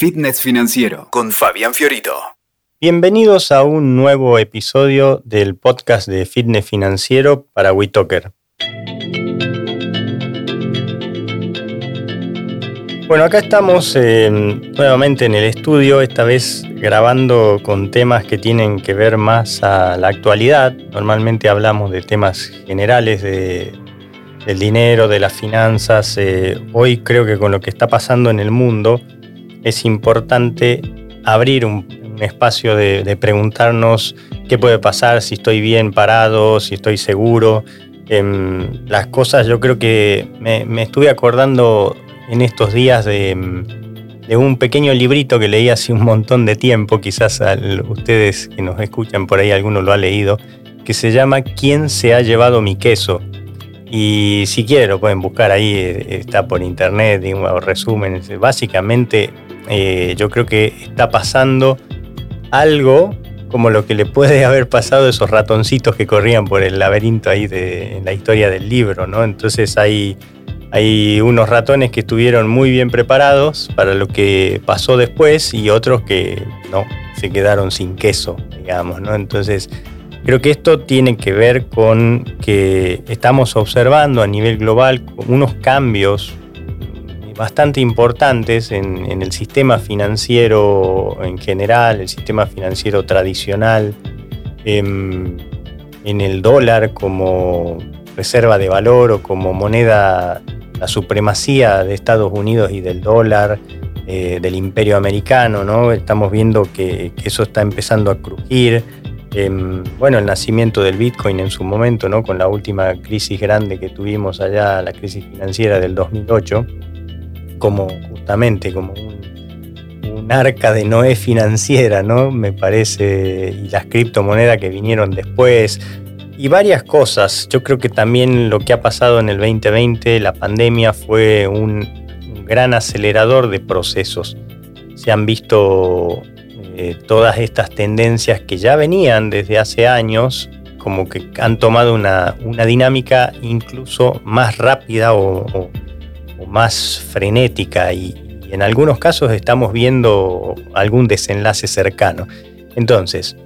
Fitness Financiero con Fabián Fiorito. Bienvenidos a un nuevo episodio del podcast de Fitness Financiero para WeToker. Bueno, acá estamos nuevamente en el estudio, esta vez grabando con temas que tienen que ver más a la actualidad. Normalmente hablamos de temas generales de, del dinero, de las finanzas. Eh, hoy creo que con lo que está pasando en el mundo es importante abrir un, espacio de, preguntarnos qué puede pasar, si estoy bien parado, si estoy seguro. Em, las cosas yo creo que me estuve acordando en estos días de, un pequeño librito que leí hace un montón de tiempo, quizás ustedes que nos escuchan por ahí alguno lo ha leído, que se llama ¿Quién se ha llevado mi queso? Y si quieren lo pueden buscar ahí, eh, está por internet, digo, resúmenes. Básicamente eh, yo creo que está pasando algo como lo que le puede haber pasado a esos ratoncitos que corrían por el laberinto ahí de, en la historia del libro, ¿no? Entonces hay hay unos ratones que estuvieron muy bien preparados para lo que pasó después y otros que no, se quedaron sin queso, digamos, ¿no? Entonces, creo que esto tiene que ver con que estamos observando a nivel global unos cambios bastante importantes en, el sistema financiero en general, el sistema financiero tradicional, em, en el dólar como reserva de valor o como moneda la supremacía de Estados Unidos y del dólar, eh, del imperio americano, ¿no? Estamos viendo que, eso está empezando a crujir. Em, bueno, el nacimiento del Bitcoin en su momento, ¿no? Con la última crisis grande que tuvimos allá, la crisis financiera del 2008, como justamente como un, arca de Noé financiera, ¿no? Me parece, y las criptomonedas que vinieron después, y varias cosas. Yo creo que también lo que ha pasado en el 2020, la pandemia, fue un, gran acelerador de procesos. Se han visto eh, todas estas tendencias que ya venían desde hace años, como que han tomado una, dinámica incluso más rápida o, más frenética y, en algunos casos estamos viendo algún desenlace cercano. Entonces,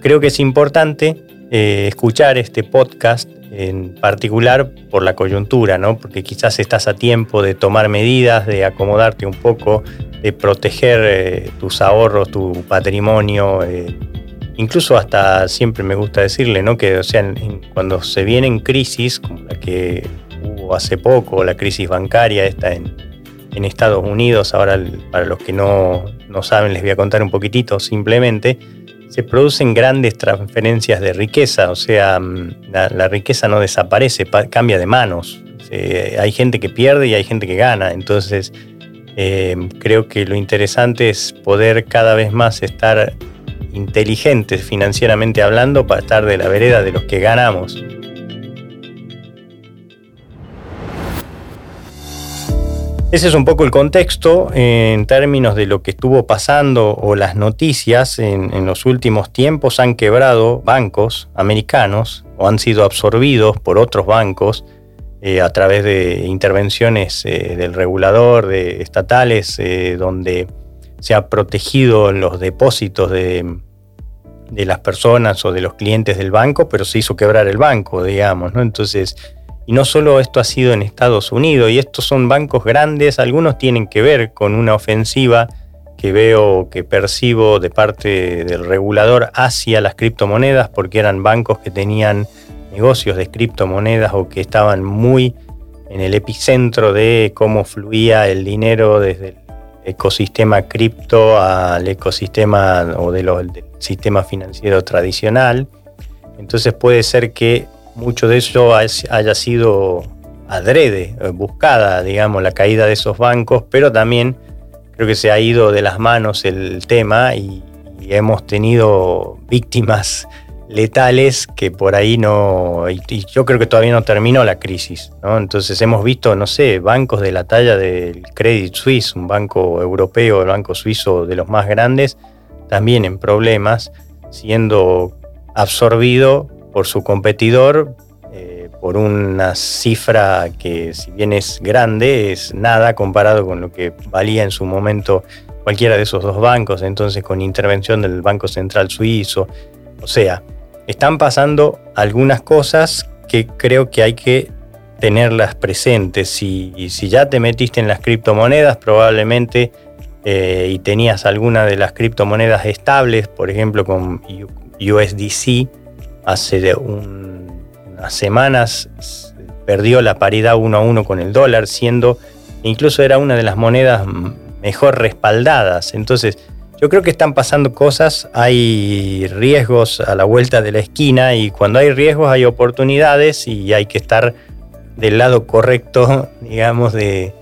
creo que es importante eh, escuchar este podcast en particular por la coyuntura, ¿no? Porque quizás estás a tiempo de tomar medidas, de acomodarte un poco, de proteger eh, tus ahorros, tu patrimonio, eh, incluso hasta siempre me gusta decirle, ¿no? Que o sea, cuando se vienen crisis, como la que hubo hace poco, la crisis bancaria esta en, Estados Unidos, ahora para los que no, no saben les voy a contar un poquitito simplemente, se producen grandes transferencias de riqueza, o sea, mm, la, riqueza no desaparece, cambia de manos. hay gente que pierde y hay gente que gana, entonces eh, creo que lo interesante es poder cada vez más estar inteligentes financieramente hablando para estar de la vereda de los que ganamos. Ese es un poco el contexto en términos de lo que estuvo pasando o las noticias en, los últimos tiempos han quebrado bancos americanos o han sido absorbidos por otros bancos eh, a través de intervenciones eh, del regulador, de estatales, eh, donde se ha protegido los depósitos de, de, las personas o de los clientes del banco, pero se hizo quebrar el banco, digamos, ¿no? Entonces, y no solo esto ha sido en Estados Unidos, y estos son bancos grandes, algunos tienen que ver con una ofensiva que veo, que percibo de parte del regulador hacia las criptomonedas, porque eran bancos que tenían negocios de criptomonedas o que estaban muy en el epicentro de cómo fluía el dinero desde el ecosistema cripto al ecosistema o del sistema financiero tradicional. Entonces puede ser que mucho de eso haya sido adrede, eh, buscada, digamos, la caída de esos bancos, pero también creo que se ha ido de las manos el tema y, hemos tenido víctimas letales que por ahí no, y, yo creo que todavía no terminó la crisis, ¿no? Entonces hemos visto, no sé, bancos de la talla del Credit Suisse, un banco europeo, el banco suizo de los más grandes, también en problemas, siendo absorbido por su competidor eh, por una cifra que si bien es grande, es nada comparado con lo que valía en su momento cualquiera de esos dos bancos, entonces con intervención del Banco Central Suizo. O sea, están pasando algunas cosas que creo que hay que tenerlas presentes. Si, si ya te metiste en las criptomonedas, probablemente eh, y tenías alguna de las criptomonedas estables, por ejemplo con USDC, hace unas semanas perdió la paridad uno a uno con el dólar, siendo incluso era una de las monedas mejor respaldadas. Entonces, yo creo que están pasando cosas, hay riesgos a la vuelta de la esquina y cuando hay riesgos hay oportunidades y hay que estar del lado correcto, digamos, de,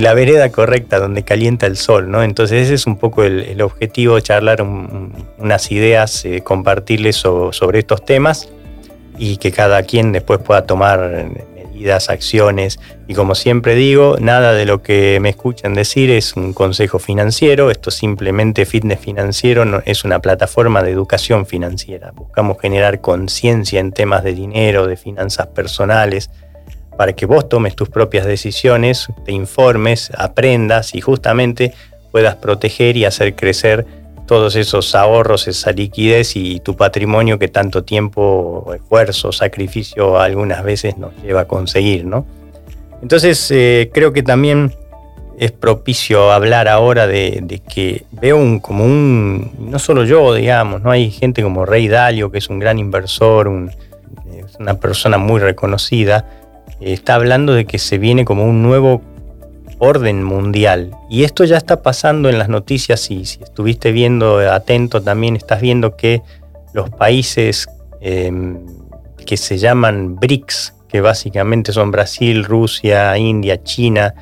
la vereda correcta donde calienta el sol, ¿no? Entonces ese es un poco el, objetivo, charlar unas ideas, eh, compartirles sobre estos temas y que cada quien después pueda tomar medidas, acciones. Y como siempre digo, nada de lo que me escuchan decir es un consejo financiero, esto simplemente Fitness Financiero es una plataforma de educación financiera. Buscamos generar conciencia en temas de dinero, de finanzas personales, para que vos tomes tus propias decisiones, te informes, aprendas y justamente puedas proteger y hacer crecer todos esos ahorros, esa liquidez y tu patrimonio que tanto tiempo, esfuerzo, sacrificio algunas veces nos lleva a conseguir, ¿no? Entonces eh, creo que también es propicio hablar ahora de, que veo un, como un, no solo yo, digamos, no hay gente como Rey Dalio, que es un gran inversor, una persona muy reconocida, está hablando de que se viene como un nuevo orden mundial. Y esto ya está pasando en las noticias y si estuviste viendo atento también estás viendo que los países em, que se llaman BRICS, que básicamente son Brasil, Rusia, India, China,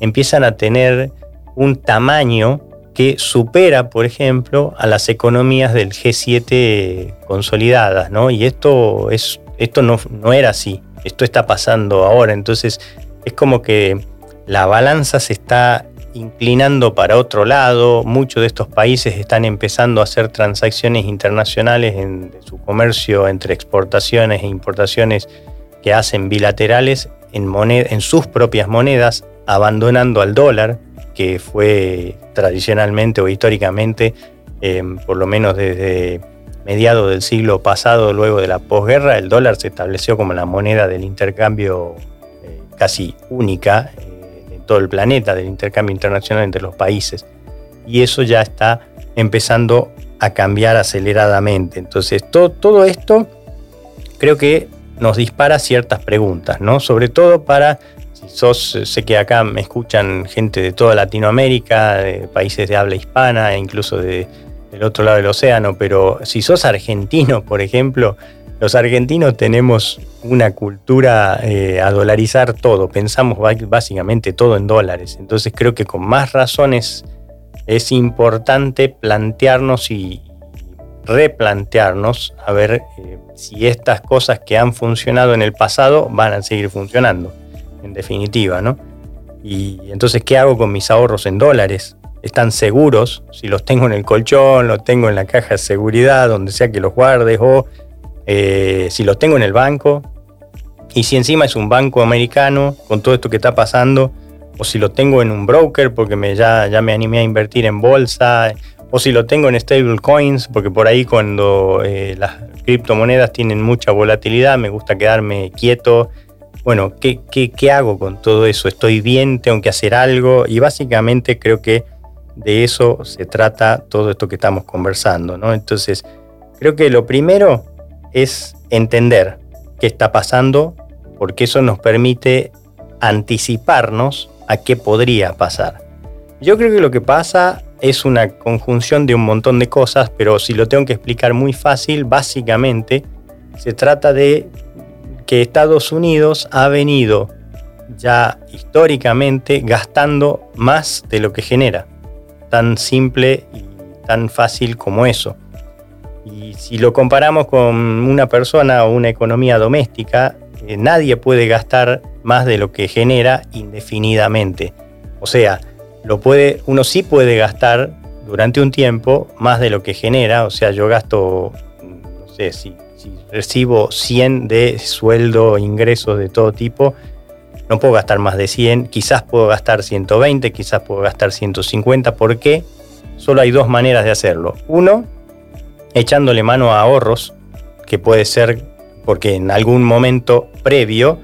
empiezan a tener un tamaño que supera, por ejemplo, a las economías del G7 consolidadas, ¿no? Y esto, es, esto no, no era así esto está pasando ahora, entonces es como que la balanza se está inclinando para otro lado, muchos de estos países están empezando a hacer transacciones internacionales en su comercio entre exportaciones e importaciones que hacen bilaterales en, sus propias monedas, abandonando al dólar, que fue tradicionalmente o históricamente, eh, por lo menos desde mediados del siglo pasado, luego de la posguerra, el dólar se estableció como la moneda del intercambio eh, casi única eh, en todo el planeta, del intercambio internacional entre los países. Y eso ya está empezando a cambiar aceleradamente. Entonces, todo esto creo que nos dispara ciertas preguntas, ¿no? Sobre todo para, si sos, sé que acá me escuchan gente de toda Latinoamérica, de países de habla hispana, e incluso de, del otro lado del océano, pero si sos argentino, por ejemplo, los argentinos tenemos una cultura eh, a dolarizar todo, pensamos básicamente todo en dólares, entonces creo que con más razones es importante plantearnos y replantearnos a ver eh, si estas cosas que han funcionado en el pasado van a seguir funcionando, en definitiva, ¿no? Y entonces, ¿qué hago con mis ahorros en dólares? Están seguros, si los tengo en el colchón, los tengo en la caja de seguridad, donde sea que los guardes, o eh, si los tengo en el banco, y si encima es un banco americano, con todo esto que está pasando, o si lo tengo en un broker, porque me, ya, ya me animé a invertir en bolsa, o si lo tengo en stable coins, porque por ahí cuando eh, las criptomonedas tienen mucha volatilidad, me gusta quedarme quieto. Bueno, ¿qué, ¿qué, qué, hago con todo eso? ¿Estoy bien? ¿Tengo que hacer algo? Y básicamente creo que de eso se trata todo esto que estamos conversando, ¿no? Entonces, creo que lo primero es entender qué está pasando, porque eso nos permite anticiparnos a qué podría pasar. Yo creo que lo que pasa es una conjunción de un montón de cosas, pero si lo tengo que explicar muy fácil, básicamente se trata de que Estados Unidos ha venido ya históricamente gastando más de lo que genera tan simple y tan fácil como eso. Y si lo comparamos con una persona o una economía doméstica, eh, nadie puede gastar más de lo que genera indefinidamente. O sea, lo puede, uno sí puede gastar durante un tiempo más de lo que genera. O sea, yo gasto, no sé, si, si recibo 100 de sueldo, ingresos de todo tipo, no puedo gastar más de 100, quizás puedo gastar 120, quizás puedo gastar 150. ¿Por qué? solo hay dos maneras de hacerlo. Uno, echándole mano a ahorros, que puede ser porque en algún momento previo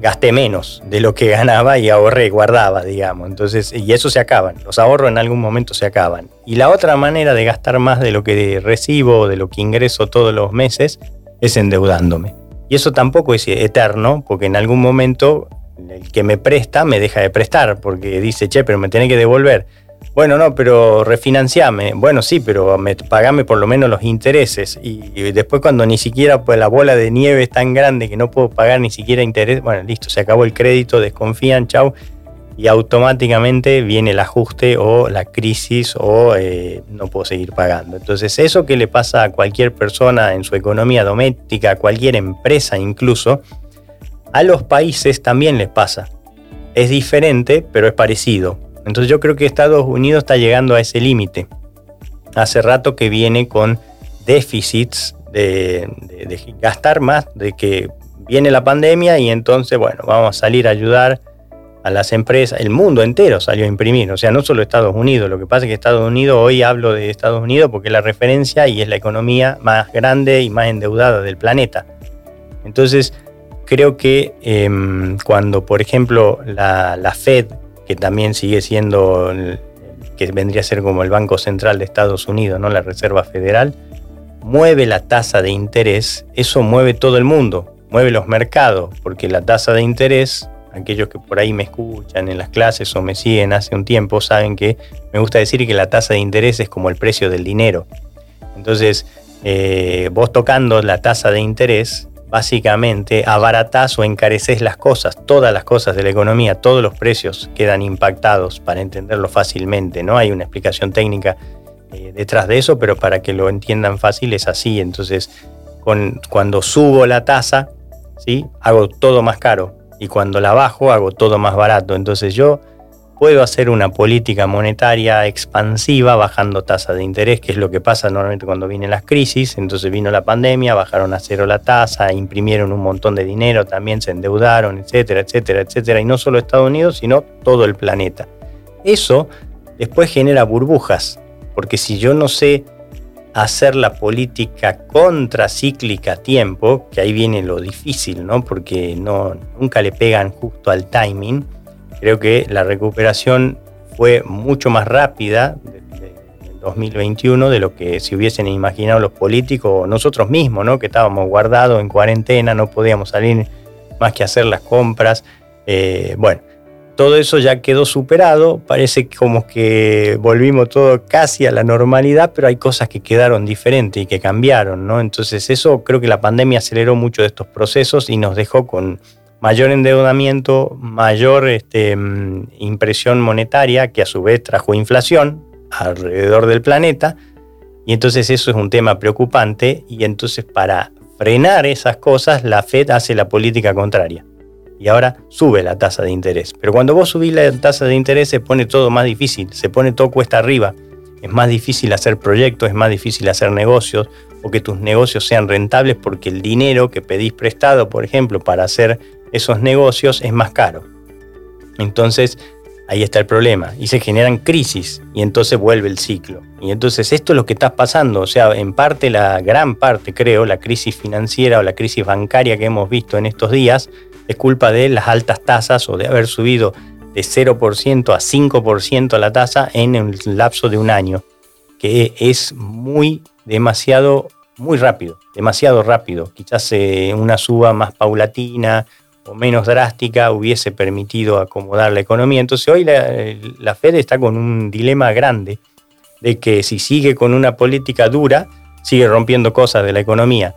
gasté menos de lo que ganaba y ahorré, guardaba, digamos. Entonces, y eso se acaban. Los ahorros en algún momento se acaban. Y la otra manera de gastar más de lo que recibo, de lo que ingreso todos los meses, es endeudándome. Y eso tampoco es eterno, porque en algún momento el que me presta me deja de prestar, porque dice, che, pero me tiene que devolver. Bueno, no, pero refinanciame. Bueno, sí, pero me, pagame por lo menos los intereses. Y, después cuando ni siquiera pues, la bola de nieve es tan grande que no puedo pagar ni siquiera interés, bueno, listo, se acabó el crédito, desconfían, chau. Y automáticamente viene el ajuste o la crisis o eh, no puedo seguir pagando. Entonces eso que le pasa a cualquier persona en su economía doméstica, a cualquier empresa incluso, a los países también les pasa. Es diferente, pero es parecido. Entonces yo creo que Estados Unidos está llegando a ese límite. Hace rato que viene con déficits de, gastar más, de que viene la pandemia y entonces, bueno, vamos a salir a ayudar a las empresas, el mundo entero salió a imprimir, o sea, no solo Estados Unidos, lo que pasa es que Estados Unidos, hoy hablo de Estados Unidos porque es la referencia y es la economía más grande y más endeudada del planeta. Entonces, creo que em, cuando, por ejemplo, la, Fed que también sigue siendo, que vendría a ser como el Banco Central de Estados Unidos, ¿no? la Reserva Federal, mueve la tasa de interés, eso mueve todo el mundo, mueve los mercados, porque la tasa de interés, aquellos que por ahí me escuchan en las clases o me siguen hace un tiempo, saben que me gusta decir que la tasa de interés es como el precio del dinero. Entonces, eh, vos tocando la tasa de interés, básicamente abaratás o encareces las cosas, todas las cosas de la economía, todos los precios quedan impactados para entenderlo fácilmente, ¿no? Hay una explicación técnica eh, detrás de eso, pero para que lo entiendan fácil es así. Entonces, cuando subo la tasa, ¿sí? Hago todo más caro y cuando la bajo hago todo más barato. Entonces yo puedo hacer una política monetaria expansiva bajando tasa de interés, que es lo que pasa normalmente cuando vienen las crisis. Entonces vino la pandemia, bajaron a cero la tasa, imprimieron un montón de dinero, también se endeudaron, etcétera, etcétera, etcétera. Y no solo Estados Unidos, sino todo el planeta. Eso después genera burbujas, porque si yo no sé hacer la política contracíclica a tiempo, que ahí viene lo difícil, ¿no? Porque nunca le pegan justo al timing Creo que la recuperación fue mucho más rápida en 2021 de lo que se hubiesen imaginado los políticos o nosotros mismos, ¿no? que estábamos guardados en cuarentena, no podíamos salir más que hacer las compras. Eh, bueno, todo eso ya quedó superado, parece como que volvimos todo casi a la normalidad, pero hay cosas que quedaron diferentes y que cambiaron, ¿no? Entonces eso creo que la pandemia aceleró mucho de estos procesos y nos dejó con mayor endeudamiento, mayor este, mm, impresión monetaria, que a su vez trajo inflación alrededor del planeta. Y entonces eso es un tema preocupante y entonces para frenar esas cosas la Fed hace la política contraria. Y ahora sube la tasa de interés. Pero cuando vos subís la tasa de interés se pone todo más difícil, se pone todo cuesta arriba. Es más difícil hacer proyectos, es más difícil hacer negocios o que tus negocios sean rentables porque el dinero que pedís prestado, por ejemplo, para hacer esos negocios es más caro. Entonces, ahí está el problema. Y se generan crisis y entonces vuelve el ciclo. Y entonces esto es lo que está pasando. O sea, en parte, la gran parte, creo, la crisis financiera o la crisis bancaria que hemos visto en estos días es culpa de las altas tasas o de haber subido de 0% a 5% la tasa en el lapso de un año, que es muy, demasiado, muy rápido, demasiado rápido. Quizás eh, una suba más paulatina o menos drástica hubiese permitido acomodar la economía. Entonces hoy la, Fed está con un dilema grande de que si sigue con una política dura, sigue rompiendo cosas de la economía.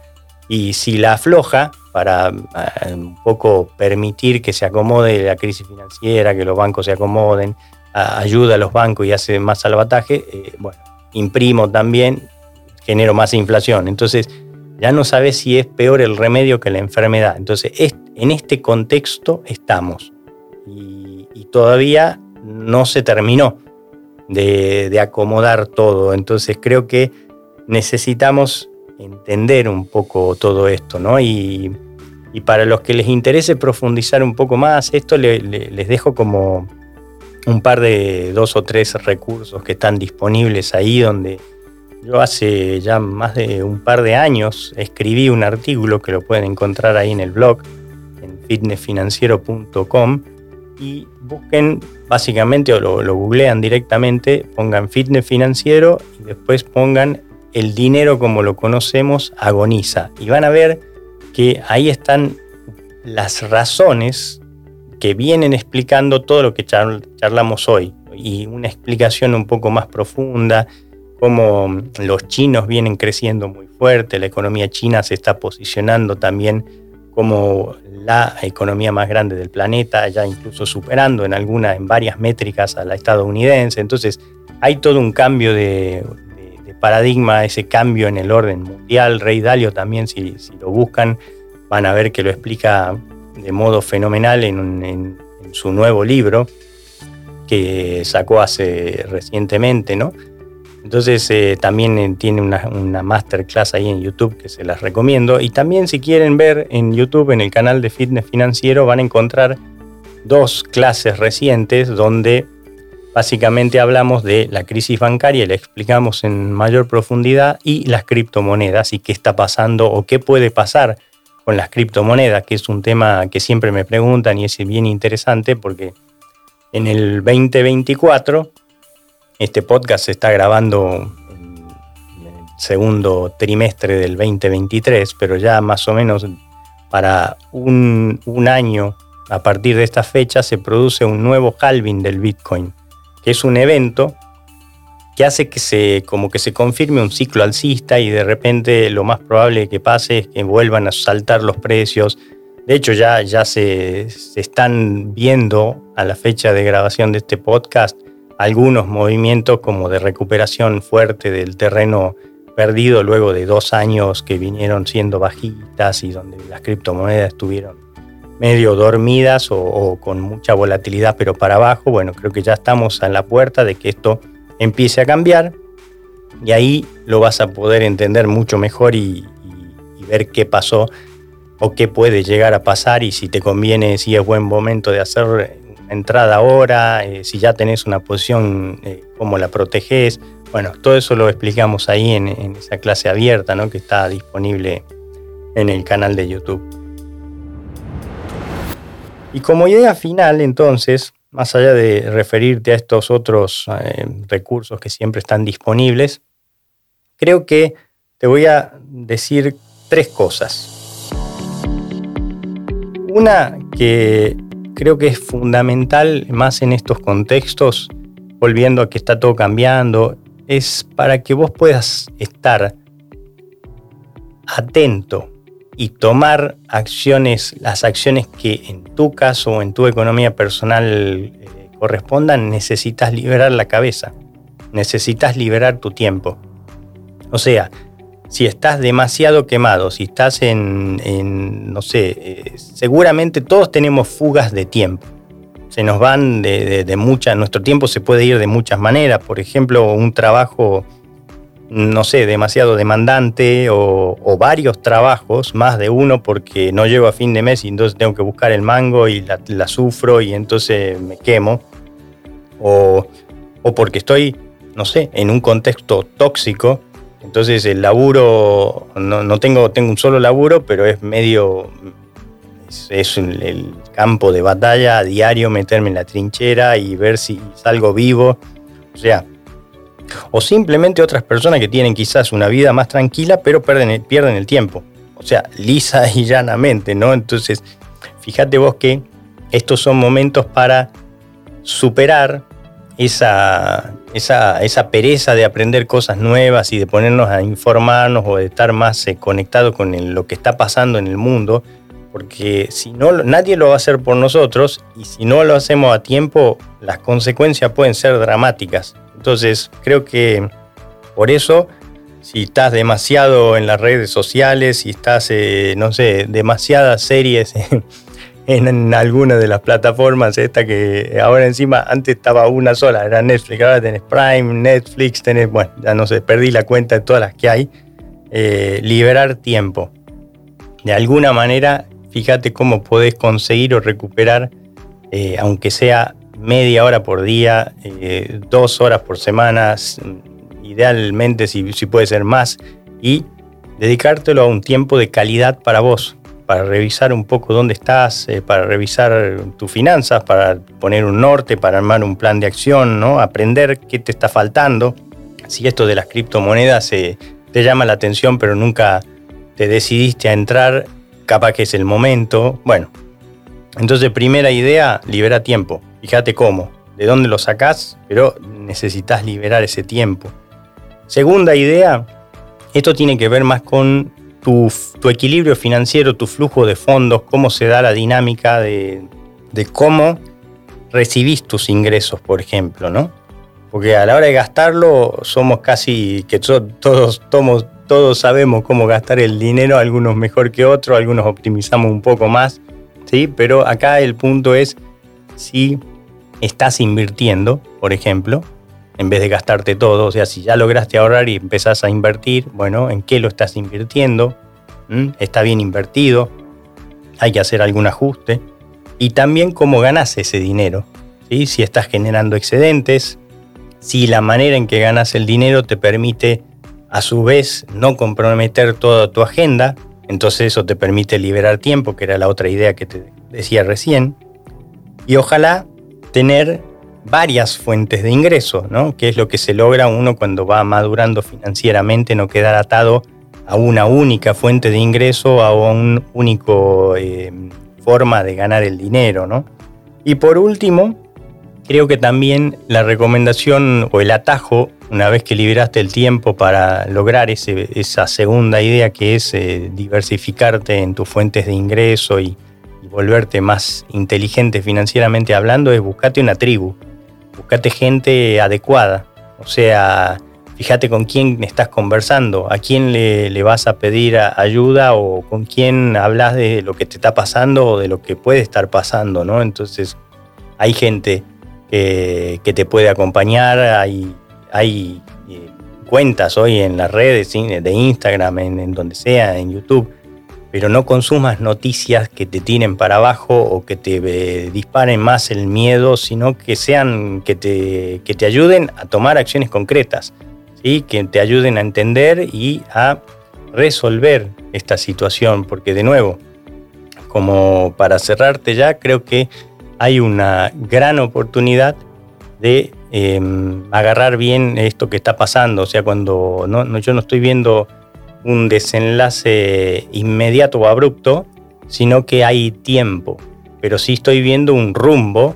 Y si la afloja para eh, un poco permitir que se acomode la crisis financiera, que los bancos se acomoden, ayuda a los bancos y hace más salvataje, eh, bueno, imprimo también, genero más inflación. Entonces, ya no sabes si es peor el remedio que la enfermedad. Entonces, en este contexto estamos y, todavía no se terminó de, acomodar todo. Entonces, creo que necesitamos entender un poco todo esto, ¿no? Y, para los que les interese profundizar un poco más, esto les dejo como, un par de dos o tres recursos que están disponibles ahí donde yo hace ya más de un par de años escribí un artículo que lo pueden encontrar ahí en el blog, fitnessfinanciero.com, y busquen básicamente o lo, lo, googlean directamente, pongan fitness financiero y después pongan el dinero como lo conocemos agoniza. Y van a ver que ahí están las razones que vienen explicando todo lo que charlamos hoy y una explicación un poco más profunda cómo los chinos vienen creciendo muy fuerte, la economía china se está posicionando también como la economía más grande del planeta, ya incluso superando en algunas, en varias métricas a la estadounidense. Entonces, hay todo un cambio de, paradigma, ese cambio en el orden mundial. Rey Dalio también, si, lo buscan, van a ver que lo explica de modo fenomenal en, en su nuevo libro que sacó hace recientemente, ¿no? Entonces eh, también eh, tiene una, masterclass ahí en YouTube que se las recomiendo. Y también si quieren ver en YouTube, en el canal de Fitness Financiero, van a encontrar dos clases recientes donde básicamente hablamos de la crisis bancaria, la explicamos en mayor profundidad, y las criptomonedas y qué está pasando o qué puede pasar con las criptomonedas, que es un tema que siempre me preguntan y es bien interesante porque en el 2024 este podcast se está grabando en el segundo trimestre del 2023, pero ya más o menos para un, año a partir de esta fecha se produce un nuevo halving del Bitcoin, que es un evento que hace que se, como que se confirme un ciclo alcista y de repente lo más probable que pase es que vuelvan a saltar los precios. De hecho, ya, ya se, se están viendo a la fecha de grabación de este podcast algunos movimientos como de recuperación fuerte del terreno perdido luego de dos años que vinieron siendo bajitas y donde las criptomonedas estuvieron medio dormidas o, con mucha volatilidad pero para abajo. Bueno, creo que ya estamos en la puerta de que esto empiece a cambiar y ahí lo vas a poder entender mucho mejor y, y ver qué pasó o qué puede llegar a pasar y si te conviene, si es buen momento de hacer entrada ahora, eh, si ya tenés una posición, eh, cómo la proteges. Bueno, todo eso lo explicamos ahí en, esa clase abierta ¿no? que está disponible en el canal de YouTube. Y como idea final, entonces, más allá de referirte a estos otros eh, recursos que siempre están disponibles, creo que te voy a decir tres cosas. Una que creo que es fundamental, más en estos contextos, volviendo a que está todo cambiando, es para que vos puedas estar atento y tomar acciones, las acciones que en tu caso o en tu economía personal eh, correspondan, necesitas liberar la cabeza, necesitas liberar tu tiempo. O sea, si estás demasiado quemado, si estás en, no sé, eh, seguramente todos tenemos fugas de tiempo. Se nos van de, muchas, nuestro tiempo se puede ir de muchas maneras. Por ejemplo, un trabajo, no sé, demasiado demandante o, varios trabajos, más de uno porque no llego a fin de mes y entonces tengo que buscar el mango y la, sufro y entonces me quemo. O, o porque estoy, no sé, en un contexto tóxico entonces el laburo, no, tengo, tengo un solo laburo, pero es medio, es, el, campo de batalla a diario, meterme en la trinchera y ver si salgo vivo. O sea, o simplemente otras personas que tienen quizás una vida más tranquila, pero pierden, pierden el tiempo. O sea, lisa y llanamente, ¿no? Entonces, fíjate vos que estos son momentos para superar esa, esa, pereza de aprender cosas nuevas y de ponernos a informarnos o de estar más eh, conectados con lo que está pasando en el mundo, porque si no, nadie lo va a hacer por nosotros y si no lo hacemos a tiempo, las consecuencias pueden ser dramáticas. Entonces, creo que por eso, si estás demasiado en las redes sociales, si estás, eh, no sé, demasiadas series en, alguna de las plataformas, esta que ahora encima antes estaba una sola, era Netflix, ahora tenés Prime, Netflix, tenés, bueno, ya no sé, perdí la cuenta de todas las que hay. Eh, liberar tiempo. De alguna manera, fíjate cómo podés conseguir o recuperar, eh, aunque sea media hora por día, eh, dos horas por semana, idealmente si, si puede ser más, y dedicártelo a un tiempo de calidad para vos, para revisar un poco dónde estás, eh, para revisar tus finanzas, para poner un norte, para armar un plan de acción, ¿no? aprender qué te está faltando. Si esto de las criptomonedas eh, te llama la atención, pero nunca te decidiste a entrar, capaz que es el momento. Bueno, entonces primera idea, libera tiempo. Fíjate cómo, de dónde lo sacás, pero necesitas liberar ese tiempo. Segunda idea, esto tiene que ver más con tu, equilibrio financiero, tu flujo de fondos, cómo se da la dinámica de, cómo recibís tus ingresos, por ejemplo, ¿no? Porque a la hora de gastarlo somos casi que todos, todos, todos sabemos cómo gastar el dinero, algunos mejor que otros, algunos optimizamos un poco más, ¿sí? Pero acá el punto es si estás invirtiendo, por ejemplo, en vez de gastarte todo. O sea, si ya lograste ahorrar y empezás a invertir, bueno, ¿en qué lo estás invirtiendo? ¿Mm? ¿Está bien invertido? Hay que hacer algún ajuste. Y también cómo ganas ese dinero. Si estás generando excedentes, si la manera en que ganas el dinero te permite a su vez no comprometer toda tu agenda, entonces eso te permite liberar tiempo, que era la otra idea que te decía recién. Y ojalá tener varias fuentes de ingreso, ¿no? que es lo que se logra uno cuando va madurando financieramente, no quedar atado a una única fuente de ingreso, a un único eh, forma de ganar el dinero. ¿no? Y por último, creo que también la recomendación o el atajo, una vez que liberaste el tiempo para lograr esa segunda idea que es eh, diversificarte en tus fuentes de ingreso y, y volverte más inteligente financieramente hablando, es buscarte una tribu buscate gente adecuada. O sea, fíjate con quién estás conversando, a quién le, vas a pedir ayuda o con quién hablas de lo que te está pasando o de lo que puede estar pasando, ¿no? Entonces, hay gente que, te puede acompañar, hay, hay eh, cuentas hoy en las redes de Instagram, en donde sea, en YouTube, pero no consumas noticias que te tiren para abajo o que te eh, disparen más el miedo, sino que sean que te, te ayuden a tomar acciones concretas, ¿sí? que te ayuden a entender y a resolver esta situación, porque de nuevo, como para cerrarte ya, creo que hay una gran oportunidad de em, agarrar bien esto que está pasando, o sea, cuando no, yo no estoy viendo un desenlace inmediato o abrupto, sino que hay tiempo. Pero sí estoy viendo un rumbo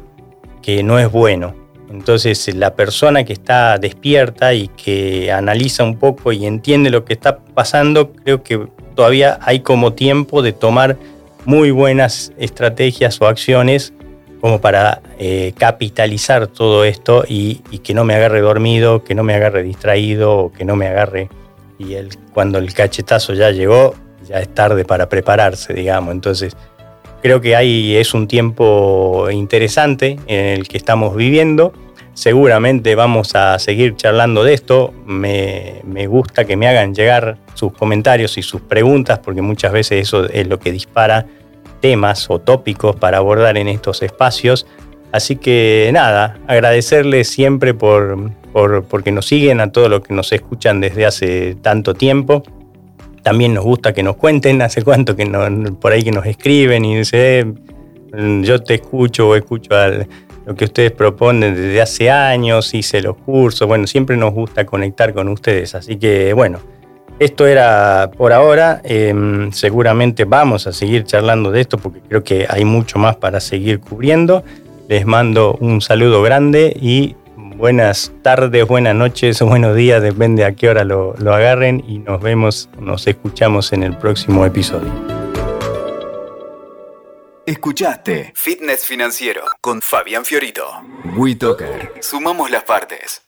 que no es bueno. Entonces la persona que está despierta y que analiza un poco y entiende lo que está pasando, creo que todavía hay como tiempo de tomar muy buenas estrategias o acciones como para eh, capitalizar todo esto y, y, que no me agarre dormido, que no me agarre distraído o que no me agarre y el, cuando el cachetazo ya llegó, ya es tarde para prepararse, digamos. Entonces, creo que ahí es un tiempo interesante en el que estamos viviendo. Seguramente vamos a seguir charlando de esto. Me, me, gusta que me hagan llegar sus comentarios y sus preguntas, porque muchas veces eso es lo que dispara temas o tópicos para abordar en estos espacios. Así que nada, agradecerles siempre por, porque nos siguen, a todos los que nos escuchan desde hace tanto tiempo. También nos gusta que nos cuenten hace cuánto que por ahí que nos escriben y dicen, eh, yo te escucho o escucho lo que ustedes proponen desde hace años, hice los cursos, bueno, siempre nos gusta conectar con ustedes, así que bueno, esto era por ahora, em, seguramente vamos a seguir charlando de esto porque creo que hay mucho más para seguir cubriendo. Les mando un saludo grande y buenas tardes, buenas noches o buenos días, depende a qué hora lo, lo agarren y nos vemos, nos escuchamos en el próximo episodio. Escuchaste Fitness Financiero con Fabián Fiorito. WeToker. Sumamos las partes.